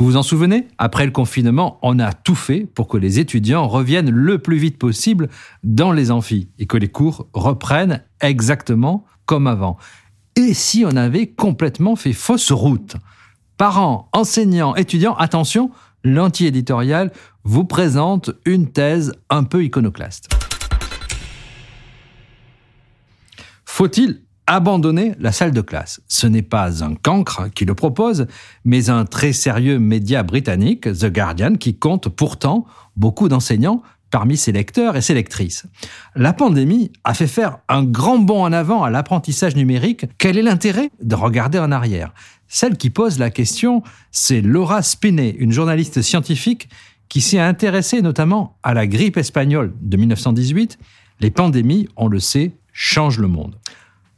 Vous vous en souvenez? Après le confinement, on a tout fait pour que les étudiants reviennent le plus vite possible dans les amphis et que les cours reprennent exactement comme avant. Et si on avait complètement fait fausse route? Parents, enseignants, étudiants, attention, l'anti-éditorial vous présente une thèse un peu iconoclaste. Faut-il abandonner la salle de classe Ce n'est pas un cancre qui le propose, mais un très sérieux média britannique, The Guardian, qui compte pourtant beaucoup d'enseignants parmi ses lecteurs et ses lectrices. La pandémie a fait faire un grand bond en avant à l'apprentissage numérique. Quel est l'intérêt de regarder en arrière? Celle qui pose la question, c'est Laura Spinet, une journaliste scientifique qui s'est intéressée notamment à la grippe espagnole de 1918. Les pandémies, on le sait, changent le monde.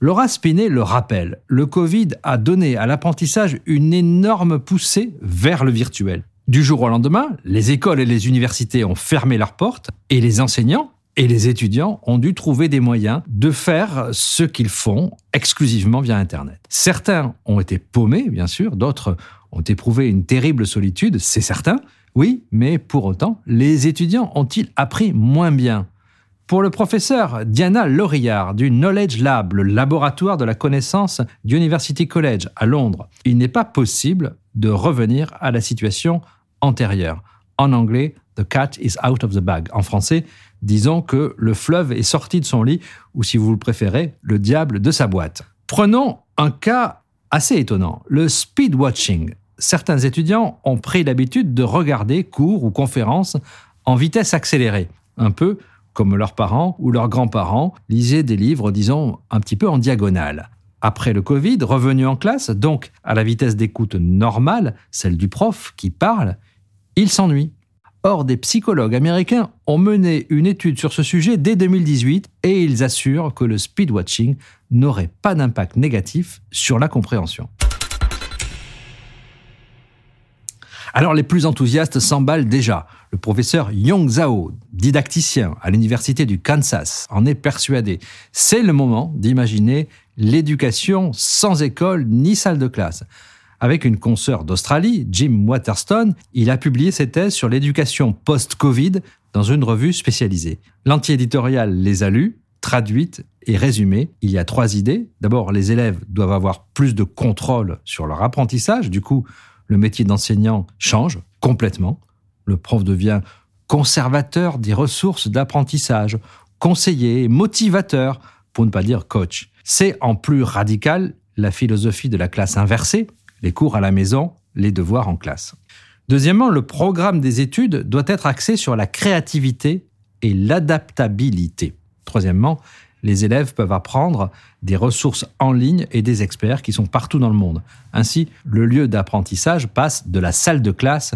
Laura Spinet le rappelle, le Covid a donné à l'apprentissage une énorme poussée vers le virtuel. Du jour au lendemain, les écoles et les universités ont fermé leurs portes et les enseignants et les étudiants ont dû trouver des moyens de faire ce qu'ils font exclusivement via Internet. Certains ont été paumés, bien sûr, d'autres ont éprouvé une terrible solitude, c'est certain, oui, mais pour autant, les étudiants ont-ils appris moins bien? Pour le professeur Diana Laurillard du Knowledge Lab, le laboratoire de la connaissance d'University College à Londres, il n'est pas possible de revenir à la situation antérieure. En anglais, The cat is out of the bag. En français, disons que le fleuve est sorti de son lit, ou si vous le préférez, le diable de sa boîte. Prenons un cas assez étonnant, le speed watching. Certains étudiants ont pris l'habitude de regarder cours ou conférences en vitesse accélérée, un peu comme leurs parents ou leurs grands-parents lisaient des livres, disons, un petit peu en diagonale. Après le Covid, revenu en classe, donc à la vitesse d'écoute normale, celle du prof qui parle, ils s'ennuient. Or, des psychologues américains ont mené une étude sur ce sujet dès 2018 et ils assurent que le speedwatching n'aurait pas d'impact négatif sur la compréhension. Alors les plus enthousiastes s'emballent déjà. Le professeur Yong Zhao, didacticien à l'université du Kansas, en est persuadé. C'est le moment d'imaginer l'éducation sans école ni salle de classe. Avec une consoeur d'Australie, Jim Waterstone, il a publié ses thèses sur l'éducation post-Covid dans une revue spécialisée. L'anti-éditorial les a lues, traduites et résumées. Il y a trois idées. D'abord, les élèves doivent avoir plus de contrôle sur leur apprentissage. Du coup, le métier d'enseignant change complètement. Le prof devient conservateur des ressources d'apprentissage, conseiller, motivateur, pour ne pas dire coach. C'est en plus radical la philosophie de la classe inversée, les cours à la maison, les devoirs en classe. Deuxièmement, le programme des études doit être axé sur la créativité et l'adaptabilité. Troisièmement, les élèves peuvent apprendre des ressources en ligne et des experts qui sont partout dans le monde. Ainsi, le lieu d'apprentissage passe de la salle de classe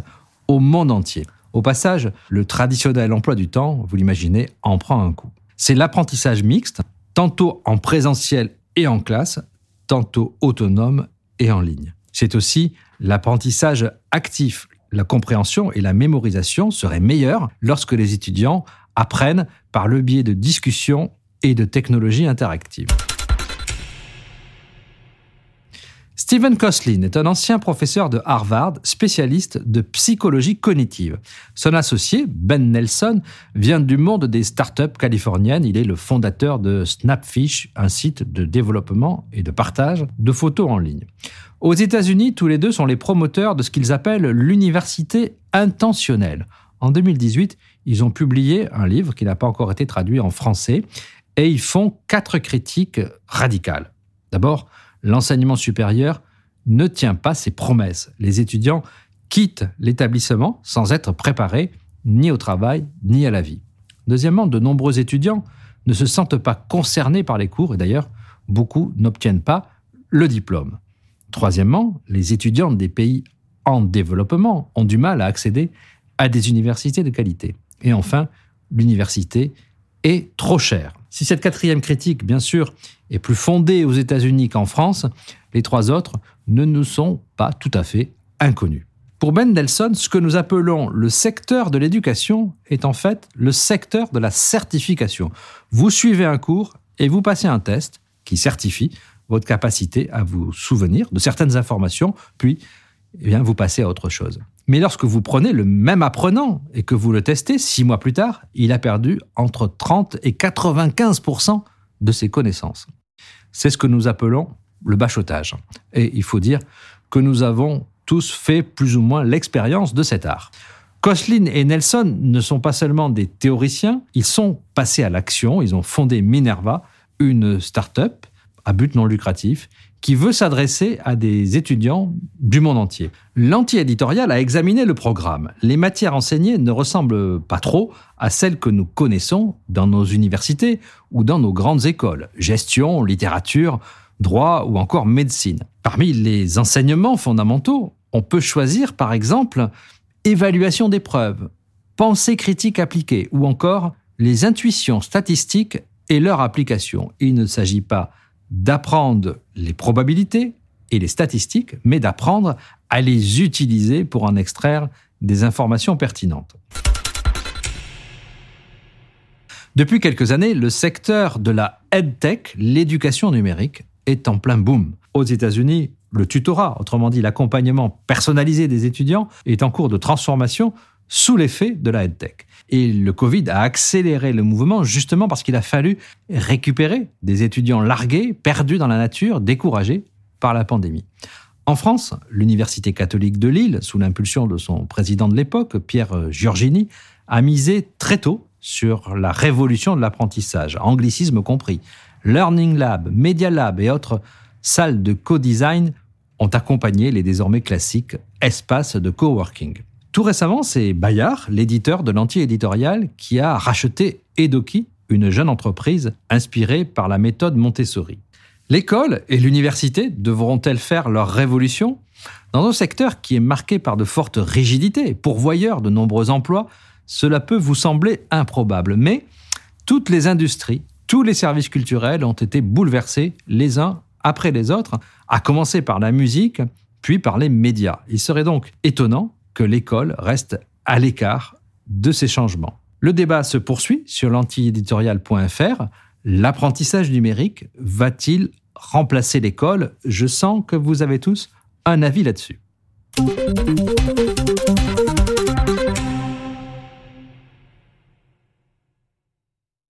au monde entier. Au passage, le traditionnel emploi du temps, vous l'imaginez, en prend un coup. C'est l'apprentissage mixte, tantôt en présentiel et en classe, tantôt autonome et en ligne. C'est aussi l'apprentissage actif. La compréhension et la mémorisation seraient meilleures lorsque les étudiants apprennent par le biais de discussions et de technologies interactives. Stephen Koslin est un ancien professeur de Harvard, spécialiste de psychologie cognitive. Son associé, Ben Nelson, vient du monde des startups californiennes. Il est le fondateur de Snapfish, un site de développement et de partage de photos en ligne. Aux États-Unis, tous les deux sont les promoteurs de ce qu'ils appellent l'université intentionnelle. En 2018, ils ont publié un livre qui n'a pas encore été traduit en français et ils font quatre critiques radicales. D'abord, l'enseignement supérieur ne tient pas ses promesses. Les étudiants quittent l'établissement sans être préparés ni au travail ni à la vie. Deuxièmement, de nombreux étudiants ne se sentent pas concernés par les cours et d'ailleurs, beaucoup n'obtiennent pas le diplôme. Troisièmement, les étudiants des pays en développement ont du mal à accéder à des universités de qualité. Et enfin, l'université est trop chère. Si cette quatrième critique, bien sûr, est plus fondée aux États-Unis qu'en France, les trois autres ne nous sont pas tout à fait inconnus. Pour Nelson, ce que nous appelons le secteur de l'éducation est en fait le secteur de la certification. Vous suivez un cours et vous passez un test qui certifie votre capacité à vous souvenir de certaines informations, puis eh bien, vous passez à autre chose. Mais lorsque vous prenez le même apprenant et que vous le testez six mois plus tard, il a perdu entre 30 et 95% de ses connaissances. C'est ce que nous appelons le bachotage. Et il faut dire que nous avons tous fait plus ou moins l'expérience de cet art. Koslin et Nelson ne sont pas seulement des théoriciens, ils sont passés à l'action, ils ont fondé Minerva, une start-up à but non lucratif qui veut s'adresser à des étudiants du monde entier. L'anti-éditorial a examiné le programme. Les matières enseignées ne ressemblent pas trop à celles que nous connaissons dans nos universités ou dans nos grandes écoles. Gestion, littérature, droit ou encore médecine. Parmi les enseignements fondamentaux, on peut choisir par exemple évaluation des preuves, pensée critique appliquée ou encore les intuitions statistiques et leur application. Il ne s'agit pas d'apprendre les probabilités et les statistiques, mais d'apprendre à les utiliser pour en extraire des informations pertinentes. Depuis quelques années, le secteur de la EdTech, l'éducation numérique, est en plein boom. Aux États-Unis, le tutorat, autrement dit l'accompagnement personnalisé des étudiants, est en cours de transformation sous l'effet de la EdTech. Et le Covid a accéléré le mouvement justement parce qu'il a fallu récupérer des étudiants largués, perdus dans la nature, découragés par la pandémie. En France, l'Université catholique de Lille, sous l'impulsion de son président de l'époque, Pierre Giorgini, a misé très tôt sur la révolution de l'apprentissage, anglicisme compris. Learning Lab, Media Lab et autres salles de co-design ont accompagné les désormais classiques espaces de coworking. Tout récemment, c'est Bayard, l'éditeur de l'anti-éditorial, qui a racheté Edoki, une jeune entreprise inspirée par la méthode Montessori. L'école et l'université devront-elles faire leur révolution? Dans un secteur qui est marqué par de fortes rigidités, pourvoyeur de nombreux emplois, cela peut vous sembler improbable, mais toutes les industries, tous les services culturels ont été bouleversés les uns après les autres, à commencer par la musique, puis par les médias. Il serait donc étonnant que l'école reste à l'écart de ces changements. Le débat se poursuit sur l'antiéditorial.fr. L'apprentissage numérique va-t-il remplacer l'école? Je sens que vous avez tous un avis là-dessus.